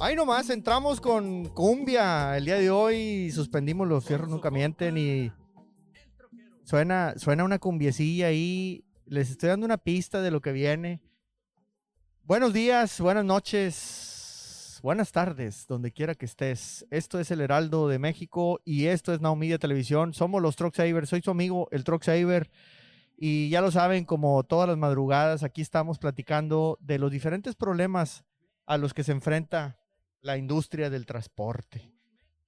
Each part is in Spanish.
Ahí nomás entramos con cumbia el día de hoy. Suspendimos los fierros nunca mienten y suena, suena una cumbiecilla ahí. Les estoy dando una pista de lo que viene. Buenos días, buenas noches, buenas tardes, donde quiera que estés. Esto es el Heraldo de México y esto es Now Media Televisión. Somos los Truck Saver. Soy su amigo, el Truck Saver. Y ya lo saben, como todas las madrugadas, aquí estamos platicando de los diferentes problemas a los que se enfrenta la industria del transporte.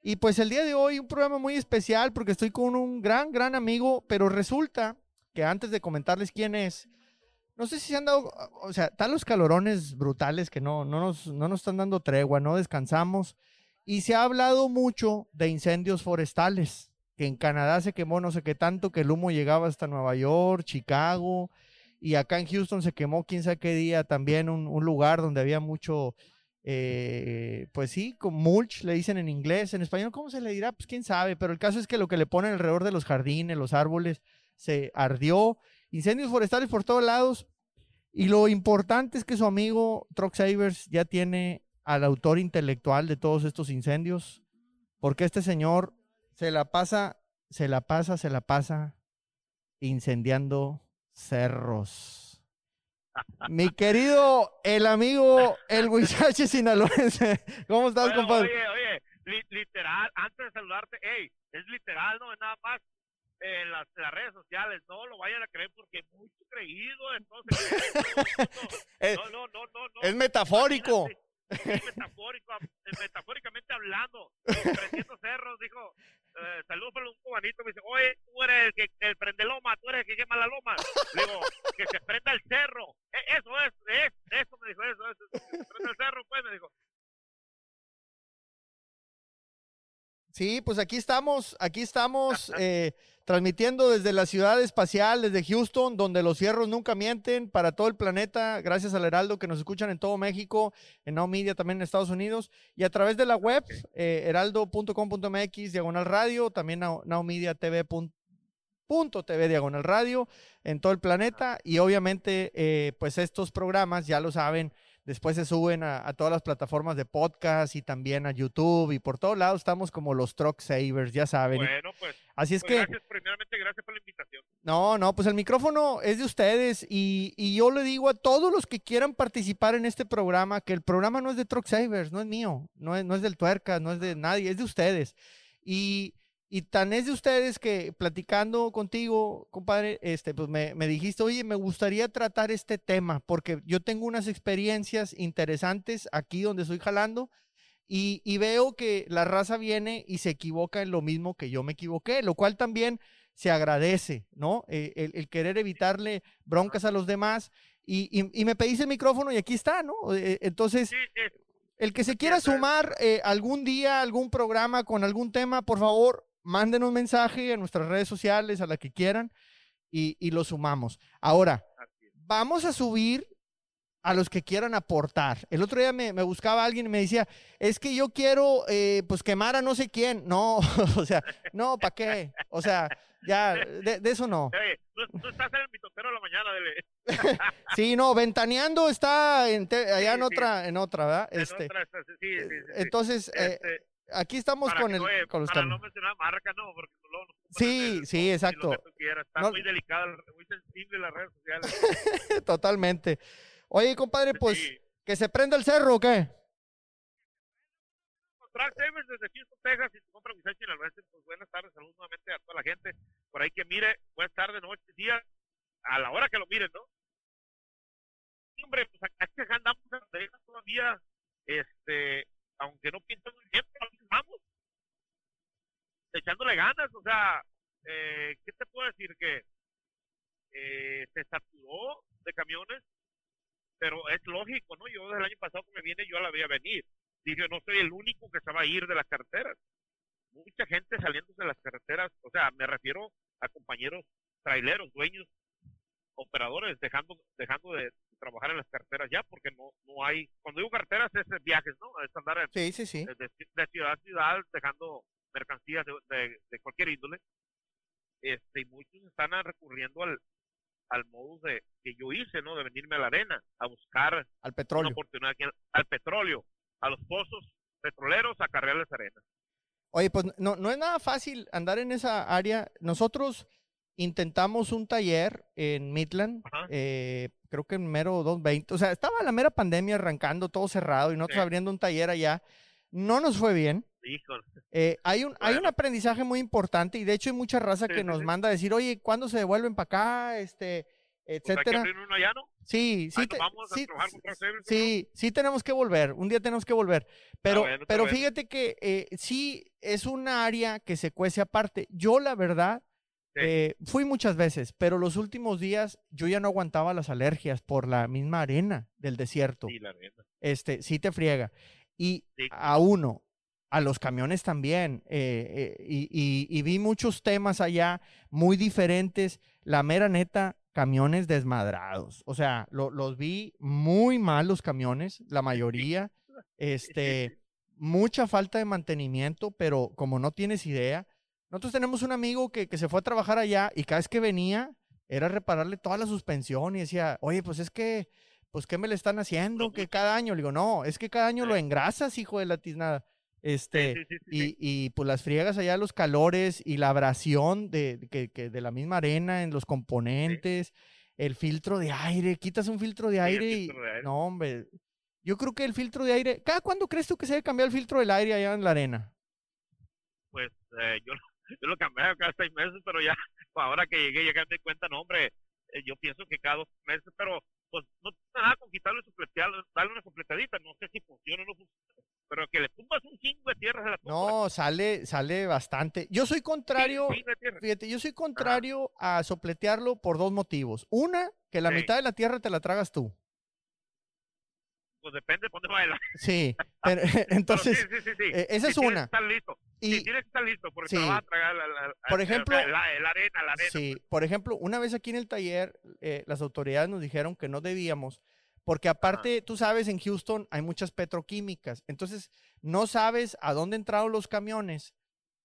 Y pues el día de hoy un programa muy especial porque estoy con un gran, gran amigo, pero resulta que antes de comentarles quién es, no sé si se han dado, o sea, están los calorones brutales que no, no, nos, no nos están dando tregua, no descansamos. Y se ha hablado mucho de incendios forestales, que en Canadá se quemó no sé qué tanto, que el humo llegaba hasta Nueva York, Chicago, y acá en Houston se quemó quién sabe qué día también un, lugar donde había mucho eh, pues sí, con mulch le dicen en inglés, en español, ¿cómo se le dirá? Pues quién sabe, pero el caso es que lo que le ponen alrededor de los jardines, los árboles, se ardió, incendios forestales por todos lados, y lo importante es que su amigo Truck Savers ya tiene al autor intelectual de todos estos incendios, porque este señor se la pasa, se la pasa, se la pasa incendiando cerros. Mi querido, el amigo, el Huizache sinaloense. ¿Cómo estás, Oye, compadre? Oye, oye, li- literal, antes de saludarte, hey, es literal, no es nada más en las, las redes sociales, no lo vayan a creer porque es muy creído, entonces. Eh, No, no, no, no, no. Es metafórico. Sí, metafórico, eh, metafóricamente hablando, prendiendo cerros, dijo, eh, saludos para un cubanito, me dice, oye, tú eres el que el prende loma, tú eres el que quema la loma. Digo, que se prenda el cerro. Eh, eso es, es, eso me dijo, eso, que se prenda el cerro, pues, me dijo. Sí, pues aquí estamos, aquí estamos eh, transmitiendo desde la ciudad espacial, desde Houston, donde los fierros nunca mienten para todo el planeta, gracias al Heraldo que nos escuchan en todo México, en Now Media también en Estados Unidos, y a través de la web, eh, heraldo.com.mx, diagonal radio, también now, nowmediatv.tv, diagonal radio, en todo el planeta, y obviamente, eh, pues estos programas, ya lo saben, Después se suben a, a todas las plataformas de podcast y también a YouTube y por todos lados estamos como los Truck Savers, ya saben. Bueno, pues, Así es pues que, gracias, primeramente, gracias por la invitación. no, no, pues el micrófono es de ustedes y, y yo le digo a todos los que quieran participar en este programa que el programa no es de Truck Savers, no es mío, no es, no es del Tuerca, no es de nadie, es de ustedes. Y, y tan es de ustedes que platicando contigo, compadre, este, pues me, me dijiste, oye, me gustaría tratar este tema porque yo tengo unas experiencias interesantes aquí donde estoy jalando y, y veo que la raza viene y se equivoca en lo mismo que yo me equivoqué, lo cual también se agradece, ¿no? Eh, el, el querer evitarle broncas a los demás. Y, y- y me pediste el micrófono y aquí está, ¿no? Eh, entonces, Sí, sí, el que se quiera sumar eh, algún día, algún programa con algún tema, por favor, manden un mensaje a nuestras redes sociales, a la que quieran, y, y lo sumamos. Ahora, vamos a subir a los que quieran aportar. El otro día me, me buscaba alguien y me decía, es que yo quiero, eh, pues, quemar a no sé quién. No, o sea, no, ¿para qué? O sea, ya, de, de eso no. Oye, tú, tú estás en el mitotero de la mañana, dele. Sí, no, ventaneando está en te- allá en sí. otra, en otra, ¿verdad? En Este, otra, sí. entonces, eh, Este, aquí estamos para con que, el, oye, con los para no mencionar marca, no, porque luego nos Sí, en el- sí, exacto. Está No- muy delicado, muy sensible las redes sociales. Totalmente. Oye, compadre, pues, Sí. que se prenda el cerro, ¿o qué? Track Savers desde Houston, Texas, y tu compra Vicente Sinaloense, pues buenas tardes, saludos nuevamente a toda la gente por ahí que mire, buenas tardes, noches, días, a la hora que lo miren, ¿no? Hombre, pues acá andamos en todavía, este, aunque no pinta muy bien, pero vamos, echándole ganas, o sea, eh, ¿qué te puedo decir? Que eh, se saturó de camiones, pero es lógico, ¿no? Yo desde el año pasado que me viene, yo la veía venir dije, no soy el único que se va a ir de las carreteras. Mucha gente saliéndose de las carreteras, o sea, me refiero a compañeros traileros, dueños, operadores, dejando dejando de trabajar en las carreteras ya, porque no no hay, cuando digo carreteras es viajes, ¿no? Es andar en- Sí, sí, sí. de, de ciudad a ciudad dejando mercancías de, de- de cualquier índole. Este, y muchos están a- recurriendo al, al modo de que yo hice, ¿no? De venirme a la arena a buscar Al una petróleo. oportunidad aquí al, al petróleo, a los pozos petroleros, a cargarles arena. Oye, pues no, no es nada fácil andar en esa área. Nosotros intentamos un taller en Midland, eh, creo que en mero 220. O sea, estaba la mera pandemia arrancando, todo cerrado, y nosotros Sí. abriendo un taller allá. No nos fue bien. Híjole. Eh, hay, un, hay un Bueno. aprendizaje muy importante y de hecho hay mucha raza Sí, que sí, nos manda a decir, oye, ¿cuándo se devuelven para acá? Este, Pues etcétera. uno allá, ¿no? Sí, sí, nos te- vamos a sí, Cross-Service, sí, sí tenemos que volver, un día tenemos que volver, pero, bueno, está pero bueno. fíjate que eh, sí es una área que se cuece aparte. Yo la verdad Sí. eh, fui muchas veces, pero los últimos días yo ya no aguantaba las alergias por la misma arena del desierto. Sí, la arena. Este, sí te friega. Y Sí. a uno, a los camiones también. eh, eh, y, y- y vi muchos temas allá muy diferentes. La mera neta, camiones desmadrados. O sea, lo- los vi muy mal los camiones, la mayoría. Este, mucha falta de mantenimiento, pero como no tienes idea. Nosotros tenemos un amigo que, que se fue a trabajar allá y cada vez que venía era repararle toda la suspensión y decía, oye, pues es que, pues, ¿qué me le están haciendo? Que cada año, le digo, no, es que cada año lo engrasas, hijo de la tiznada. Este, Sí, sí, sí, sí, y, y, pues las friegas allá, los calores y la abrasión de, que, que de la misma arena en los componentes, el filtro de aire, quitas un filtro de aire y, filtro de aire. no, hombre, yo creo que el filtro de aire, ¿cada cuándo crees tú que se debe cambiar el filtro del aire allá en la arena? Pues eh, yo, yo lo cambié cada seis meses, pero ya ahora que llegué, ya me di cuenta, no, hombre, eh, yo pienso que cada dos meses, pero pues no tiene nada con quitarle su darle una sopletadita, no sé si funciona o no funciona, pero que le tumbas un chingo de tierra se la tumba. No, sale, sale bastante. Yo soy contrario, fíjate, yo soy contrario a sopletearlo por dos motivos. Una, que la Sí. mitad de la tierra te la tragas tú. Pues depende de dónde va el Sí, pero, entonces, sí, eh, esa es una. listo. Y sí, tienes que estar listo, porque Sí. te vas a tragar la, la- Por ejemplo- la, la- la arena, la arena. Sí, por ejemplo, una vez aquí en el taller, eh, las autoridades nos dijeron que no debíamos, porque aparte, tú sabes, en Houston hay muchas petroquímicas, entonces no sabes a dónde entraron los camiones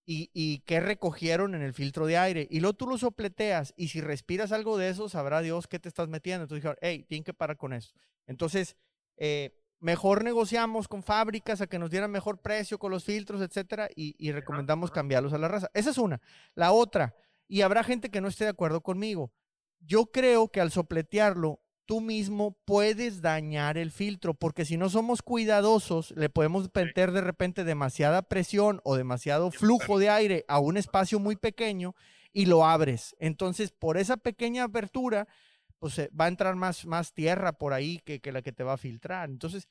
y, y qué recogieron en el filtro de aire, y luego tú lo sopleteas, y si respiras algo de eso, sabrá Dios qué te estás metiendo. Entonces dijeron, hey, tienen que parar con eso. Entonces, eh, mejor negociamos con fábricas a que nos dieran mejor precio con los filtros, etcétera, y, y recomendamos cambiarlos a la raza. Esa es una. La otra, y habrá gente que no esté de acuerdo conmigo. Yo creo que al sopletearlo, tú mismo puedes dañar el filtro, porque si no somos cuidadosos, le podemos meter de repente demasiada presión o demasiado flujo de aire a un espacio muy pequeño y lo abres. Entonces, por esa pequeña apertura, pues eh, va a entrar más, más tierra por ahí que, que la que te va a filtrar. Entonces,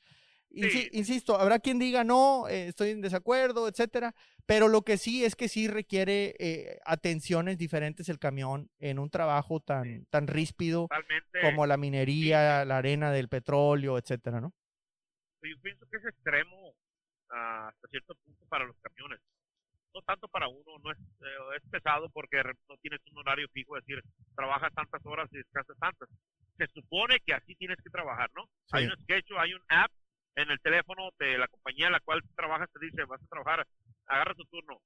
Sí. insisto, habrá quien diga no, eh, estoy en desacuerdo, etcétera, pero lo que sí es que sí requiere eh, atenciones diferentes el camión en un trabajo tan, tan ríspido Totalmente. como la minería, la arena del petróleo, etcétera, ¿no? Yo pienso que es extremo ah, hasta cierto punto para los camiones. No tanto para uno, no es, eh, es pesado porque no tienes un horario fijo, es decir, trabajas tantas horas y descansas tantas. Se supone que así tienes que trabajar, ¿no? Hay Sí. un sketch, hay un app en el teléfono de la compañía en la cual trabajas, te dice, vas a trabajar, agarra tu turno.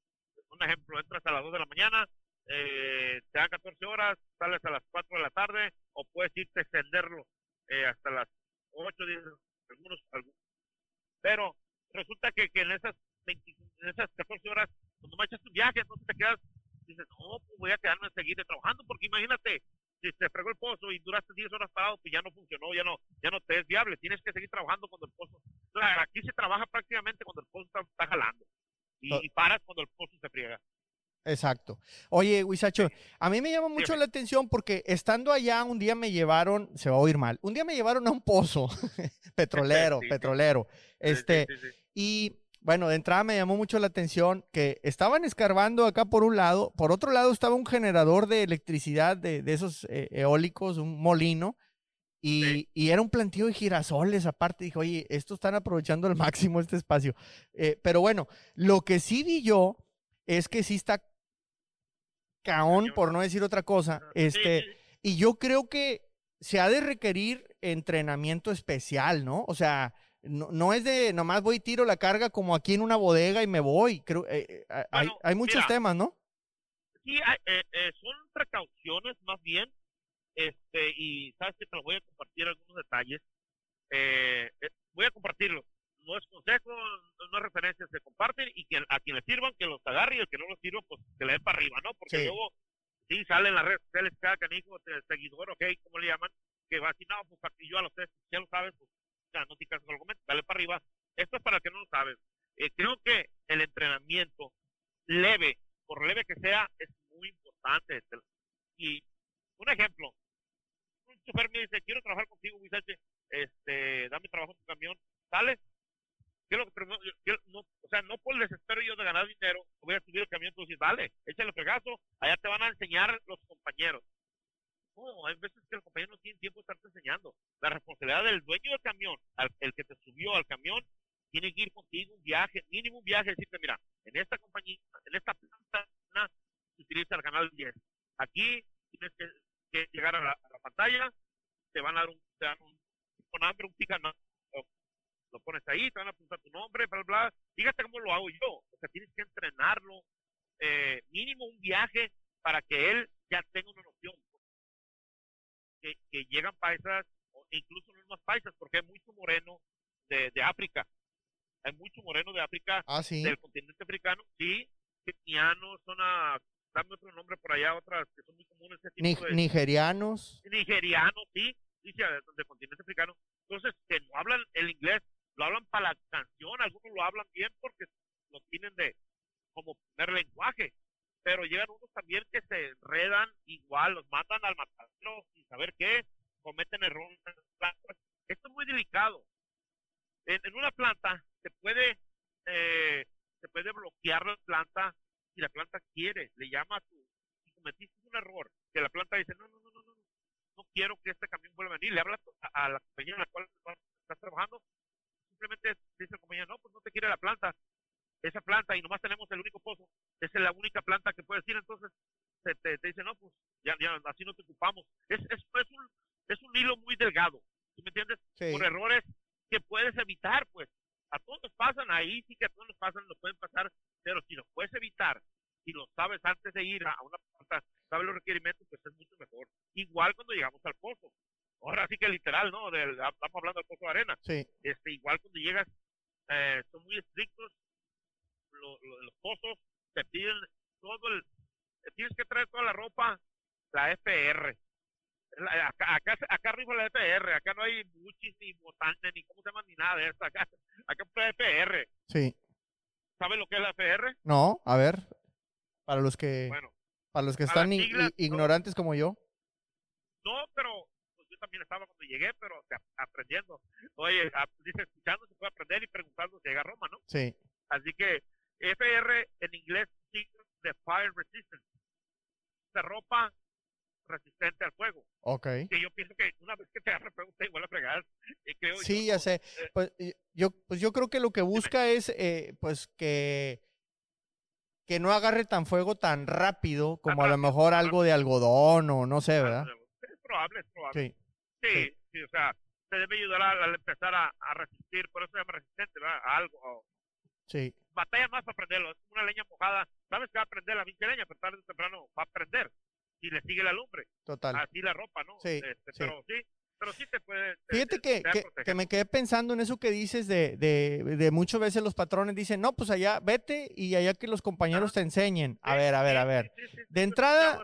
Un ejemplo, entras a las 2 de la mañana, eh, te dan 14 horas, sales a las 4 de la tarde, o puedes irte a extenderlo eh, hasta las 8, 10, algunos, algunos. Pero resulta que, que en esas 20 en esas 14 horas, cuando me echas tu viaje, entonces te quedas, dices, no, pues voy a quedarme a seguir trabajando, porque imagínate, si te fregó el pozo y duraste 10 horas parado, pues ya no funcionó, ya no, ya no te es viable, tienes que seguir trabajando cuando el pozo, Claro, aquí se trabaja prácticamente cuando el pozo está, está jalando, y, paras cuando el pozo se friega. Exacto. Oye, Huizacho, a mí me llama mucho la atención porque estando allá un día me llevaron, se va a oír mal, un día me llevaron a un pozo petrolero, Sí, petrolero. Este, y bueno, de entrada me llamó mucho la atención que estaban escarbando acá por un lado, por otro lado estaba un generador de electricidad de, de esos eh, eólicos, un molino, y, Sí. y era un plantío de girasoles aparte. Dije, oye, estos están aprovechando al máximo este espacio. Eh, pero bueno, lo que sí vi yo es que sí está caón, por no decir otra cosa. Este, y yo creo que se ha de requerir entrenamiento especial, ¿no? O sea, no, no es de nomás voy y tiro la carga como aquí en una bodega y me voy. Creo, eh, eh, hay, Bueno, hay muchos mira. temas, ¿no? Sí, hay- eh, son precauciones más bien este, y sabes que te lo voy a compartir algunos detalles. Voy a compartirlo. No es consejo, no es referencia, se comparten y que a quien le sirvan, que los agarre y el que no los sirva, pues que le dé para arriba, ¿no? Porque Sí. luego, sí, sale en las redes sociales cada canijo, de seguidor, ok, ¿cómo le llaman? Que va así, no, pues aquí yo a los tres, ya lo sabes, pues no te cases con el dale para arriba. Esto es para el que no lo sabes. Eh, creo que el entrenamiento leve, por leve que sea, es muy importante. Y un ejemplo, un chofer me dice, quiero trabajar contigo, Vicente, este, dame trabajo en tu camión, ¿sale? Quiero, quiero- no, o sea, no por el desespero yo de ganar dinero, voy a subir el camión, tú dices, dale, échale fregazo, allá te van a enseñar los compañeros. No, hay veces que el compañero no tiene tiempo de estarte enseñando. La responsabilidad del dueño del camión, al- el que te subió al camión, tiene que ir contigo un viaje, mínimo un viaje, decirte, mira, en esta compañía, en esta planta, se utiliza el canal 10. Aquí tienes que, llegar a la, pantalla, te van a dar un, te dan un, con hambre, un pica, lo, pones ahí, te van a apuntar tu nombre, bla, bla. Fíjate cómo lo hago yo. O sea, tienes que entrenarlo, eh, mínimo un viaje para que él ya tenga una noción. Que, que llegan paisas, o incluso no más paisas, porque hay mucho moreno de, de África. Hay mucho moreno de África Ah, sí. del continente africano, sí, kenianos, son a, dame otro nombre por allá, otras que son muy comunes, ese Ni- tipo de, nigerianos. nigerianos, sí, dice del continente africano. Entonces, que no hablan el inglés, lo hablan para la canción, algunos lo hablan bien porque lo tienen de como primer lenguaje, pero llegan unos también que se enredan igual, los mandan al matadero sin saber qué, cometen errores. Esto es muy delicado. En, en una planta se puede eh, se puede bloquear la planta si la planta quiere, le llama a tu, si cometiste un error, que la planta dice, no, no, no, no, no, no quiero que este camión vuelva a venir, le habla a, a la compañía en la cual estás trabajando, simplemente dice la compañía, no, pues no te quiere la planta, esa planta y nomás tenemos el único pozo, esa es la única planta que puedes ir, entonces te, te, te dice, no, pues ya, ya así no te ocupamos. Es, es, es, un, es un hilo muy delgado, ¿sí me entiendes? Sí. Por errores que puedes evitar, pues. A todos nos pasan, ahí sí que a todos nos pasan, nos pueden pasar, pero si los puedes evitar, si lo sabes antes de ir a a una planta, sabes los requerimientos, pues es mucho mejor. Igual cuando llegamos al pozo. Ahora sí que literal, ¿no? Del- estamos hablando del pozo de arena Sí. este, igual cuando llegas, eh, son muy estrictos, lo- lo- los pozos te piden todo el, tienes que traer toda la ropa, la FR. La- acá, acá, acá arriba la FR, acá no hay muchis ni botante ni cómo se llama ni nada de eso, acá, acá es FR. Sí. ¿Sabes lo que es la FR? No, a ver. Para los que, Bueno, para los que están ignorantes como yo. no, pero pues, yo también estaba cuando llegué, pero aprendiendo. Oye, dice, escuchando se puede aprender y preguntando si llega a Roma, ¿no? Sí. Así que FR en inglés significa de fire resistant. De ropa resistente al fuego. Ok. Que yo pienso que una vez que te agarre fuego te igual a fregar. eh, creo yo, Sí, ya sé. Eh, Pues yo, pues yo creo que lo que busca es, eh, pues que que no agarre tan fuego tan rápido como a lo mejor algo de algodón o no sé, ¿verdad? Es probable, es probable. Sí. Sí, sí. sí, o sea, te debe ayudar a, a empezar a, a resistir, por eso se llama resistente, ¿verdad? A algo. Sí. batalla más para prenderlo. Es una leña mojada. Sabes que va a prender la pinche leña, pero tarde o temprano va a prender. Si le sigue la lumbre. Total. Así la ropa, ¿no? Sí, Este, sí. Pero sí, pero sí te puede. te- Fíjate te- que, te que- me quedé pensando en eso que dices de, de, de muchas veces los patrones dicen, no, pues allá vete y allá que los compañeros te enseñen. A ver, a ver, a ver. De entrada-.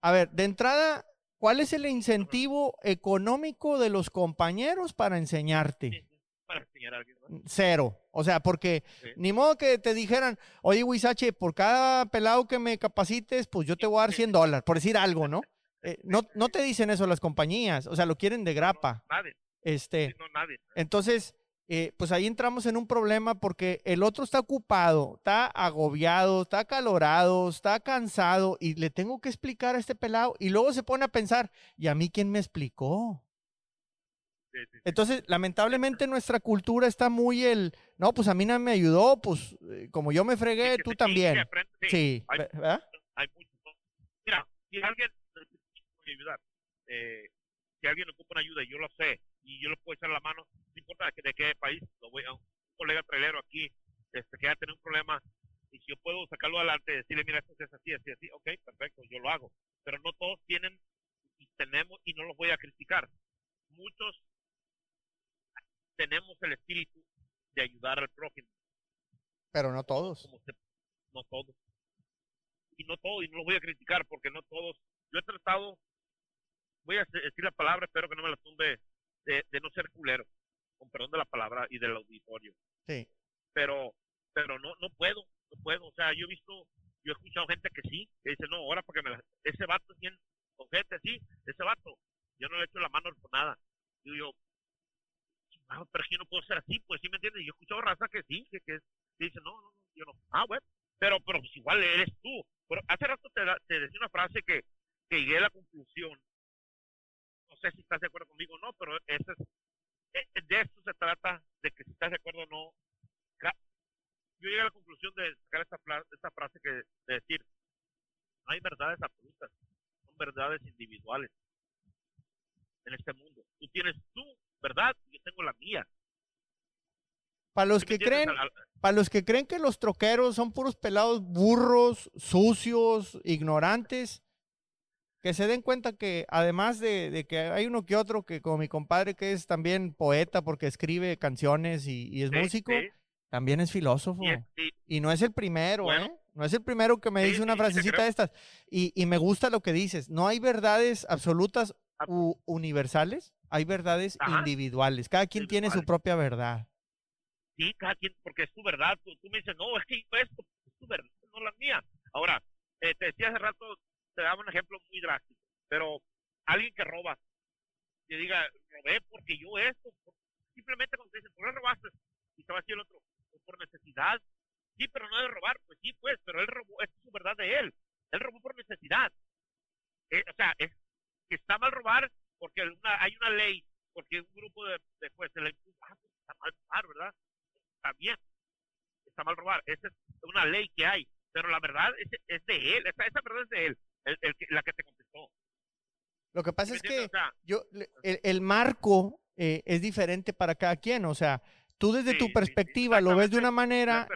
A ver, de entrada, ¿cuál es el incentivo económico de los compañeros para Sí, enseñarte? Para enseñar a alguien. ¿no? Cero. O sea, porque Sí. ni modo que te dijeran, oye, Wisache, por cada pelado que me capacites, pues yo te voy a dar 100 dólares, por decir algo, ¿no? Eh, no, no te dicen eso las compañías, o sea, lo quieren de grapa. No, nadie. Este, sí, no, nadie. entonces, eh, pues ahí entramos en un problema porque el otro está ocupado, está agobiado, está acalorado, está cansado y le tengo que explicar a este pelado y luego se pone a pensar, ¿y a mí quién me explicó? Entonces, lamentablemente nuestra cultura está muy el, no, pues a mí no me ayudó, pues eh, como yo me fregué, que tú también. aprende, sí, hay- ve- ¿verdad? hay. Mira, si alguien puede ayudar, eh, si alguien ocupa una ayuda y yo lo sé y yo le puedo echar la mano, no importa de, qué- de qué país, lo voy a un colega trailero aquí este, que ha tenido un problema y si yo puedo sacarlo adelante, decirle, mira, esto es así, así, así, ok, perfecto, yo lo hago. Pero no todos tienen y tenemos, y no los voy a criticar, muchos tenemos el espíritu de ayudar al prójimo. Pero no todos. Como se- no todos. Y no todos, y no los voy a criticar porque no todos. Yo he tratado, voy a de- decir la palabra, espero que no me la tumbe, de, de no ser culero, con perdón de la palabra y del auditorio. Sí. Pero, pero no, no puedo, no puedo. O sea, yo he visto, yo he escuchado gente que sí, que dice, no, ahora porque me la, ese vato es bien, con gente así, ese vato, yo no le echo la mano por nada. Digo yo, chingado, pero es yo no puedo ser así, pues sí me entiendes. Yo he escuchado raza que sí, que, que dice, no, no, yo no. Ah, bueno, pero, pero pues igual eres tú. Pero hace rato te, te decía una frase que, que llegué a la conclusión. No sé si estás de acuerdo conmigo o no, pero ese es, eh, de esto se trata, de que si estás de acuerdo o no. Yo llegué a la conclusión de sacar esta, esta frase que de decir, no hay verdades absolutas, son verdades individuales en este mundo. Tú tienes tu verdad yo tengo la mía. Para los ¿Sí me que creen, para los que creen que los troqueros son puros pelados burros, sucios, ignorantes, que se den cuenta que además de, de que hay uno que otro que como mi compadre que es también poeta porque escribe canciones y, y es sí, músico, sí, también es filósofo. y no es el primero, Bueno. ¿eh? No es el primero que me dice una frasecita de estas. Y, y me gusta lo que dices. No hay verdades absolutas Ab- u universales, hay verdades Ajá. individuales. Cada quien tiene su propia verdad. sí, cada quien, porque es tu verdad. Tú, tú me dices, no, es que yo esto, es tu verdad, no la mía. Ahora, eh, te decía hace rato, te daba un ejemplo muy drástico, pero alguien que roba, que diga, robé porque yo esto, simplemente cuando te dicen, ¿por qué robaste? Y te va a decir el otro, "Pues por necesidad. Sí, pero no de robar, pues sí, pues, pero él robó, es su verdad de él. Él robó por necesidad. Eh, o sea, es que está mal robar porque una- hay una ley, porque un grupo de, de jueces le ah, pues está mal robar, ¿verdad? Está bien, está mal robar. Esa es una ley que hay, pero la verdad es, es de él, esa, esa verdad es de él, el, el la que te contestó. Lo que pasa ¿Me es que? O sea, yo, el, el marco eh, es diferente para cada quien. O sea, tú desde Sí, tu sí, perspectiva lo ves de una manera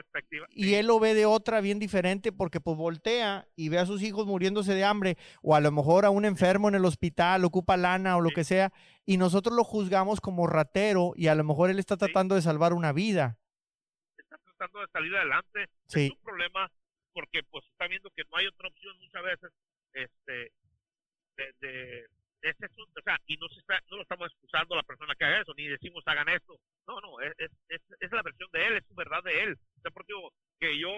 y sí, él lo ve de otra bien diferente porque pues voltea y ve a sus hijos muriéndose de hambre o a lo mejor a un enfermo en el hospital, ocupa lana o lo que sea y nosotros lo juzgamos como ratero y a lo mejor él está tratando de salvar una vida. está tratando de salir adelante. Sí. Es un problema porque pues está viendo que no hay otra opción muchas veces. Este, de, de- es eso, o sea, y no, se está, no lo estamos excusando a la persona que haga eso, ni decimos hagan esto. No, no, es, es, es, es la versión de él, es su verdad de él. O sea, porque que yo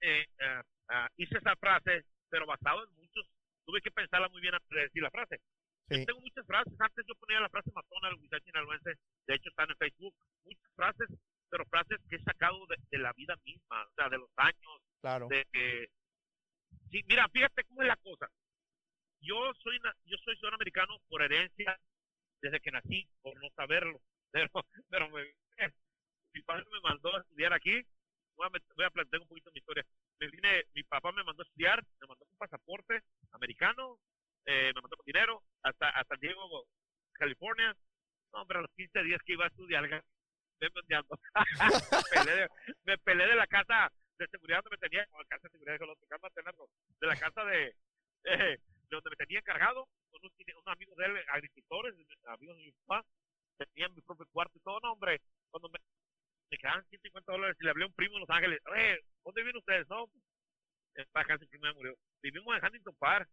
eh, ah, ah, hice esa frase, pero basado en muchos, tuve que pensarla muy bien antes de decir la frase. Sí. Yo tengo muchas frases, antes yo ponía la frase matona del muchacho sinaloense, de hecho están en Facebook, muchas frases, pero frases que he sacado de, de la vida misma, o sea, de los años, Claro. de sí, mira, fíjate cómo es la cosa. Yo soy yo soy ciudadano americano por herencia desde que nací, por no saberlo, pero pero me- mi padre me mandó a estudiar aquí. Voy a, voy a plantear un poquito mi historia. Me vine, mi papá me mandó a estudiar, me mandó con pasaporte americano, eh, me mandó con dinero hasta hasta Diego, California. No, hombre, a los 15 días que iba a estudiar, me, peleé de, me peleé de la casa de seguridad donde me tenía, no, casa de seguridad, tenerlo, de la casa de, eh, de donde me tenía encargado, unos, unos amigos de él, agricultores, amigos de mi papá, tenían mi propio cuarto y todo, no, hombre, cuando me, me quedaban 150 dólares y le hablé a un primo en Los Ángeles, oye, ¿dónde viven ustedes? No, para acá, primo me murió, vivimos en Huntington Park,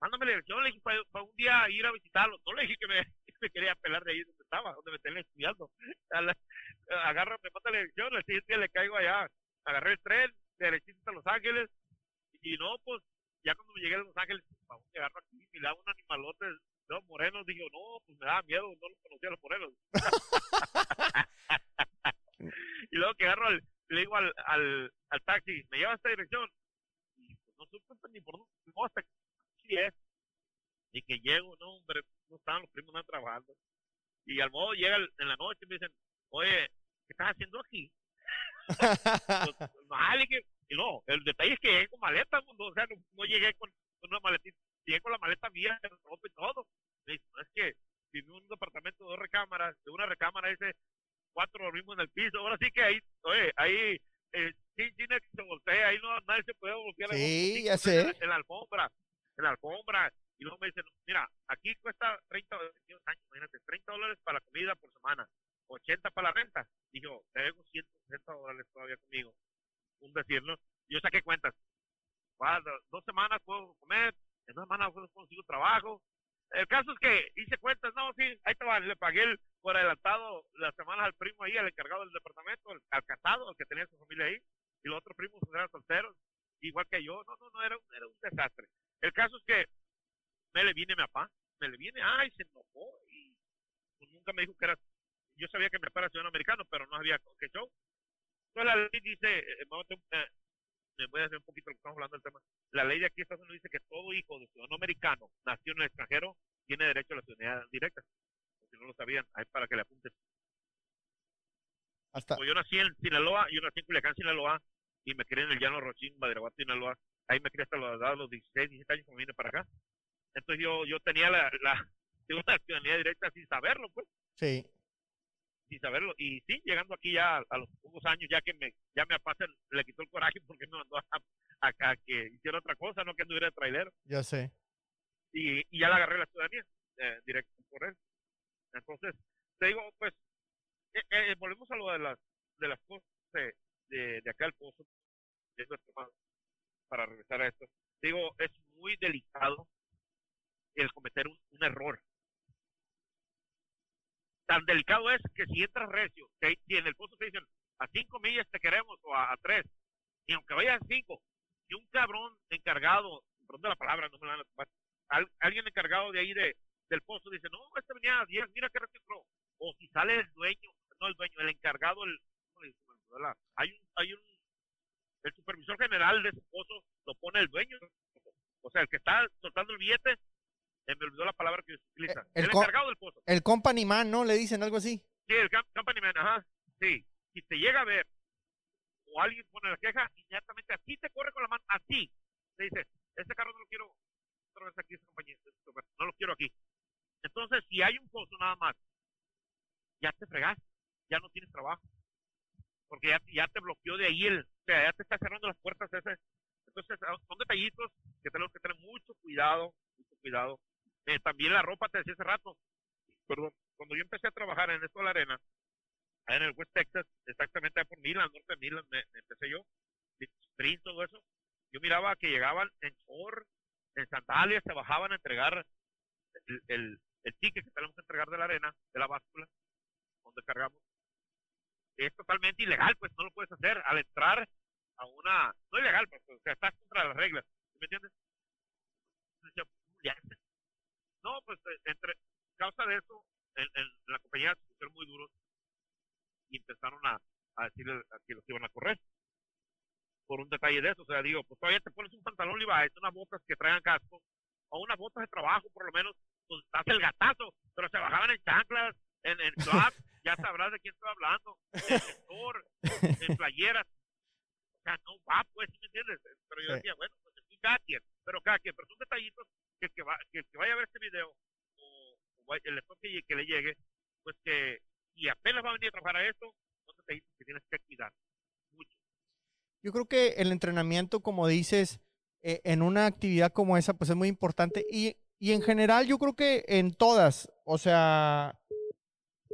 mándame la dirección, le dije, para, un día ir a visitarlo, no le dije que me, me quería pelar de ahí donde estaba, donde me tenía estudiando, A agarra, me manda la dirección, el siguiente día le caigo allá, agarré el tren, derechito hasta Los Ángeles, y no, pues, ya cuando llegué a Los Ángeles, vamos a agarro aquí, hago un animalote, dos morenos, digo, no, pues me daba miedo, no los conocía a los morenos. y luego que agarro al, le digo al, al, al taxi, me lleva a esta dirección, y pues, no supe pues, ni por dónde, no, hasta aquí es. Y que llego, no, hombre, no estaban los primos nada trabajando. Y al modo llega en la noche y me dicen, oye, ¿qué estás haciendo aquí? Pues, mal, y que, y no, el detalle es que llegué con maleta, mundo, o sea, no, no llegué con, con una maletita, llegué con la maleta mía, de ropa y todo. Me dice, no, es que viví en un departamento de dos recámaras, de una recámara dice, cuatro dormimos en el piso, ahora sí que ahí, oye, ahí, eh, sí, sí, se voltea, ahí no, nadie se puede voltear. Sí, ya en sé. la- En la alfombra, en la alfombra, Y luego me dicen, mira, aquí cuesta 30, años, imagínate, 30 dólares para la comida por semana, 80 para la renta. Dijo, tengo 160 dólares todavía conmigo. Un decir, ¿no? Yo saqué cuentas. dos semanas puedo comer, en dos semanas consigo trabajo. El caso es que hice cuentas, no, sí, ahí estaba, le pagué el, por adelantado las semanas al primo ahí, al encargado del departamento, al casado, al que tenía su familia ahí, y los otros primos eran solteros, igual que yo. No, no, no, era, era un desastre. El caso es que me le viene mi papá, me le viene, ay, se enojó y pues, nunca me dijo que era, yo sabía que mi papá era ciudadano americano, pero no había que show. Entonces la ley dice, eh, eh, me voy a hacer un poquito lo que estamos hablando del tema, la ley de aquí Estados Unidos dice que todo hijo de ciudadano americano nació en el extranjero tiene derecho a la ciudadanía directa. Si no lo sabían, ahí para que le apunten. Hasta... Pues yo nací en Sinaloa, yo nací en Culiacán, Sinaloa, y me crié en el llano Rochín, Badiraguato, Sinaloa. Ahí me crié hasta los, los 16, 17 años cuando vine para acá. Entonces yo, yo tenía la, la, una ciudadanía directa sin saberlo, pues. Sí. Sin saberlo. Y sí, llegando aquí ya a los pocos años, ya que me, ya me apase, le quitó el coraje porque me mandó a, que hiciera otra cosa, no que anduviera de trailero. Ya sé. Y, y ya le agarré la ciudadanía eh, directo por él. Entonces, te digo, pues, eh, eh, volvemos a lo de las, de las cosas de, de, de acá al pozo, para regresar a esto. Digo, es muy delicado el cometer un, error. Tan delicado es que si entras recio, si en el pozo te dicen a cinco millas te queremos o a, tres, y aunque vayas a cinco, y un cabrón encargado, perdón de la palabra, no me la van a alguien encargado de ahí de, del pozo dice, no, este venía a diez, mira que recicló. O si sale el dueño, no el dueño, el encargado, el, hay un, hay un, el supervisor general de ese pozo lo pone el dueño, o sea, el que está soltando el billete me olvidó la palabra que se utiliza. Eh, el, encargado del pozo. El company man, ¿no? Le dicen algo así. Sí, el company man, ajá. Sí. Si te llega a ver o alguien pone la queja, inmediatamente así te corre con la mano, así. Te dice, este carro no lo quiero otra vez aquí, compañía, no lo quiero aquí. Entonces, si hay un pozo nada más, ya te fregaste, ya no tienes trabajo. Porque ya, ya te bloqueó de ahí el, o sea, ya te está cerrando las puertas ese. Entonces, son detallitos que tenemos que tener mucho cuidado, mucho cuidado eh, también la ropa, te decía hace rato, perdón, cuando yo empecé a trabajar en esto de la arena, en el West Texas, exactamente por Milan, norte de Milan, me, empecé yo, sprint, todo eso, yo miraba que llegaban en short, en sandalias, se bajaban a entregar el, el, ticket que tenemos que entregar de la arena, de la báscula, donde cargamos. Es totalmente ilegal, pues no lo puedes hacer al entrar a una, no ilegal, pues, o sea, estás contra las reglas, ¿me entiendes? Entonces, ya, no, pues eh, entre causa de eso, en, la compañía se pusieron muy duros y empezaron a, a decirle que los iban a correr. Por un detalle de eso, o sea, digo, pues todavía te pones un pantalón Levi's, unas botas que traigan casco, o unas botas de trabajo, por lo menos, pues estás el gatazo, pero se bajaban en chanclas, en, en club, ya sabrás de quién estoy hablando, en sector, en playeras. O sea, no va, pues, ¿sí me entiendes? Pero yo decía, bueno, pues aquí cada quien, pero cada quien, pero son detallitos que el que, va, que, que vaya a ver este video o, o el toque que le llegue, pues que y apenas va a venir a trabajar a esto, entonces te dices que tienes que cuidar mucho. Yo creo que el entrenamiento, como dices, eh, en una actividad como esa, pues es muy importante y, y en general yo creo que en todas, o sea,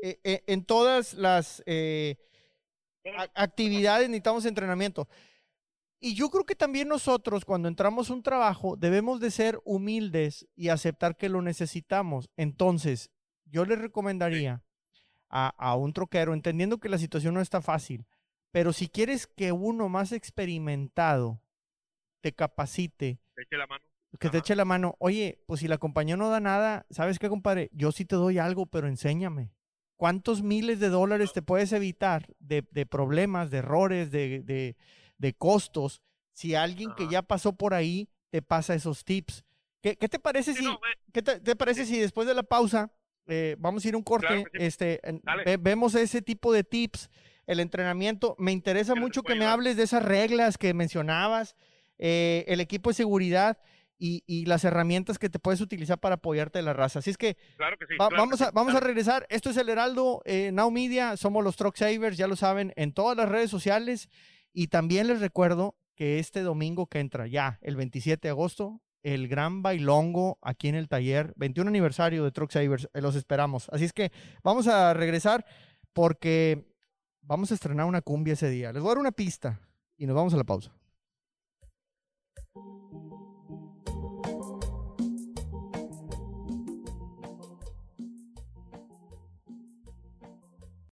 eh, eh, en todas las actividades necesitamos entrenamiento. Y yo creo que también nosotros cuando entramos a un trabajo debemos de ser humildes y aceptar que lo necesitamos. Entonces, yo le recomendaría a, un troquero, entendiendo que la situación no está fácil, pero si quieres que uno más experimentado te capacite, que te eche la mano, oye, pues si la compañía no da nada, ¿sabes qué, compadre? Yo sí te doy algo, pero enséñame. ¿Cuántos miles de dólares te puedes evitar de, problemas, de errores, de de costos, si alguien que ya pasó por ahí te pasa esos tips. ¿Qué, te parece si, ¿qué te, parece si después de la pausa eh, vamos a ir un corte, este, vemos ese tipo de tips, el entrenamiento. Me interesa mucho que me hables de esas reglas que mencionabas, eh, el equipo de seguridad y, las herramientas que te puedes utilizar para apoyarte de la raza. Así es que, vamos, a, vamos a regresar. Esto es el Heraldo eh, Now Media, somos los Truck Savers, ya lo saben, en todas las redes sociales. Y también les recuerdo que este domingo que entra, ya el 27 de agosto, el gran bailongo aquí en el taller, 21 aniversario de Truck Savers, eh, los esperamos. Así es que vamos a regresar porque vamos a estrenar una cumbia ese día. Les voy a dar una pista y nos vamos a la pausa.